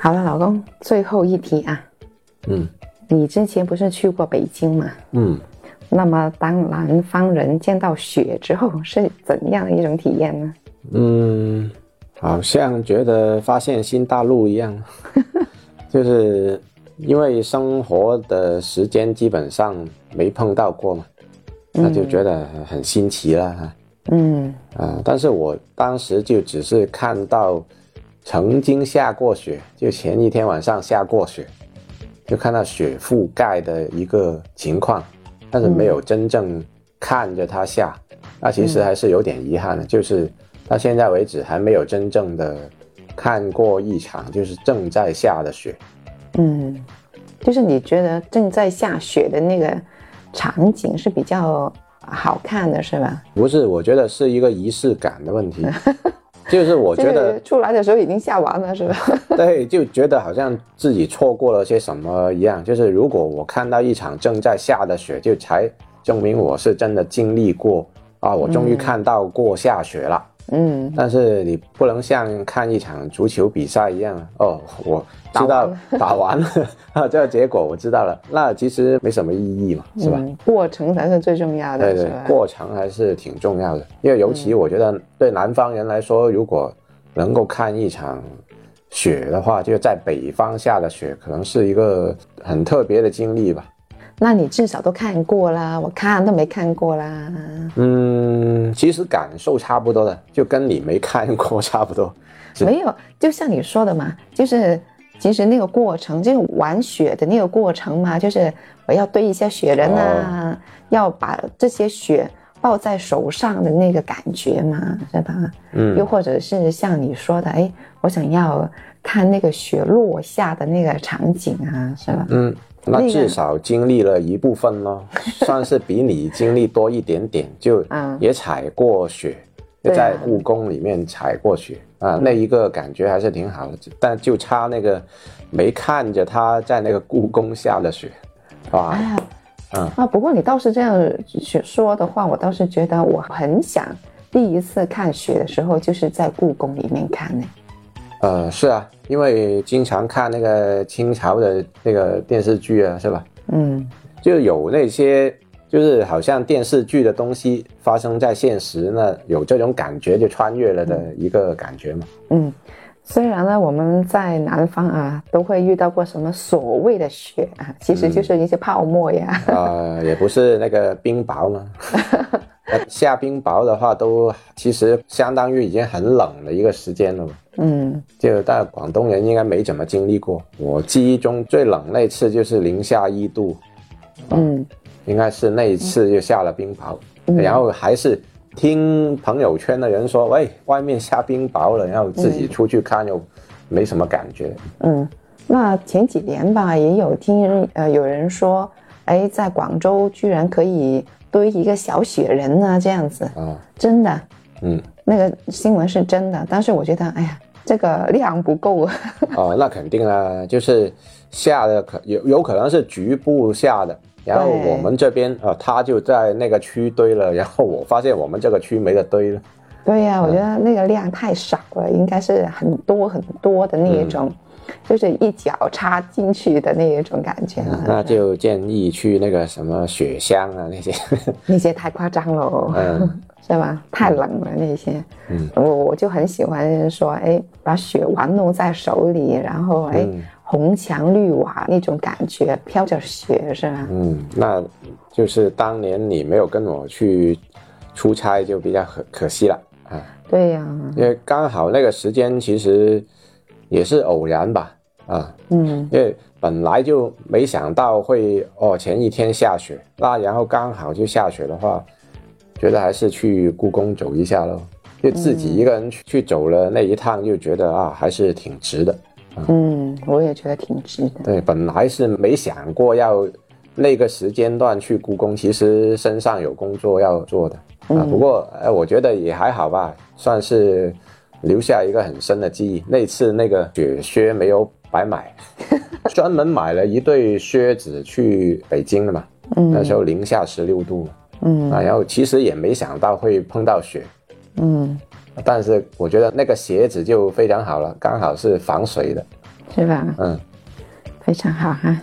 好了，老公，最后一题啊。嗯你之前不是去过北京吗？嗯，那么当南方人见到雪之后是怎样的一种体验呢？嗯，好像觉得发现新大陆一样，就是因为生活的时间基本上没碰到过嘛，那就觉得很新奇了哈。嗯啊，但是我当时就只是看到曾经下过雪，就前一天晚上下过雪，就看到雪覆盖的一个情况，但是没有真正看着它下，那其实还是有点遗憾的，就是到现在为止还没有真正的看过一场就是正在下的雪。嗯，就是你觉得正在下雪的那个场景是比较好看的，是吧？不是，我觉得是一个仪式感的问题，就是我觉得出来的时候已经下完了，是吧？对，就觉得好像自己错过了些什么一样。就是如果我看到一场正在下的雪，就才证明我是真的经历过啊，我终于看到过下雪了。嗯但是你不能像看一场足球比赛一样哦，我知道打完了 啊，这个结果我知道了，那其实没什么意义嘛，是吧？嗯，过程才是最重要的，对对？过程还是挺重要的，因为尤其我觉得对南方人来说，如果能够看一场雪的话，就在北方下的雪，可能是一个很特别的经历吧。那你至少都看过啦，我看都没看过啦。嗯，其实感受差不多的，就跟你没看过差不多。是没有，就像你说的嘛，就是其实那个过程，就是玩雪的那个过程嘛，就是我要堆一些雪人啊，要把这些雪抱在手上的那个感觉嘛，是吧？嗯又或者是像你说的，哎，我想要看那个雪落下的那个场景啊，是吧？嗯，那那个至少经历了一部分咯，算是比你经历多一点点，就嗯。也踩过雪，在故宫里面踩过雪啊，那一个感觉还是挺好的，但就差那个没看着他在那个故宫下的雪，哇哎，呀，嗯。啊，不过你倒是这样说的话，我倒是觉得我很想第一次看雪的时候，就是在故宫里面看呢。呃，是啊，因为经常看那个清朝的那个电视剧啊，是吧？嗯就有那些就是好像电视剧的东西发生在现实，呢有这种感觉就穿越了的一个感觉嘛。嗯，虽然呢我们在南方啊都会遇到过什么所谓的雪啊，其实就是一些泡沫呀。呃，也不是那个冰雹嘛。呃下冰雹的话，都其实相当于已经很冷的一个时间了嘛。嗯。就但广东人应该没怎么经历过。我记忆中最冷那次就是零下一度，嗯。应该是那一次就下了冰雹，嗯。然后还是听朋友圈的人说，喂，外面下冰雹了，然后自己出去看又没什么感觉。嗯，那前几年吧，也有听呃有人说，哎，在广州居然可以堆一个小雪人啊，这样子，啊，真的，嗯，那个新闻是真的，但是我觉得，哎呀，这个量不够啊。哦，那肯定啊，就是下的可有有可能是局部下的，然后我们这边啊、呃，他就在那个区堆了，然后我发现我们这个区没得堆了。对呀、我觉得那个量太少了，应该是很多很多的那一种，就是一脚插进去的那一种感觉了。那就建议去那个什么雪乡啊那些，那些太夸张了，嗯是吧？太冷了那些。嗯我我就很喜欢说，哎，把雪玩弄在手里，然后哎，嗯红墙绿瓦那种感觉，飘着雪是吧？嗯，那就是当年你没有跟我去出差，就比较可可惜了啊。对呀、因为刚好那个时间其实也是偶然吧，啊，嗯因为本来就没想到会哦前一天下雪，那然后刚好就下雪的话，觉得还是去故宫走一下咯。就自己一个人去去走了那一趟，就觉得啊，还是挺值的。嗯，我也觉得挺值的。对，本来是没想过要那个时间段去故宫，其实身上有工作要做的啊。不过，呃，我觉得也还好吧，算是留下一个很深的记忆。那次那个雪靴没有白买，专门买了一对靴子去北京的嘛。嗯那时候零下十六度嘛，嗯啊，然后其实也没想到会碰到雪，嗯，但是我觉得那个鞋子就非常好了，刚好是防水的，是吧？嗯。非常好哈。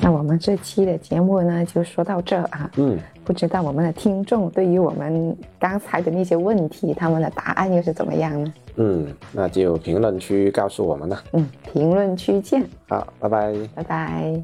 那我们这期的节目呢，就说到这啊。嗯，不知道我们的听众对于我们刚才的那些问题，他们的答案又是怎么样呢？嗯，那就评论区告诉我们了。嗯，评论区见，好，拜拜。拜拜。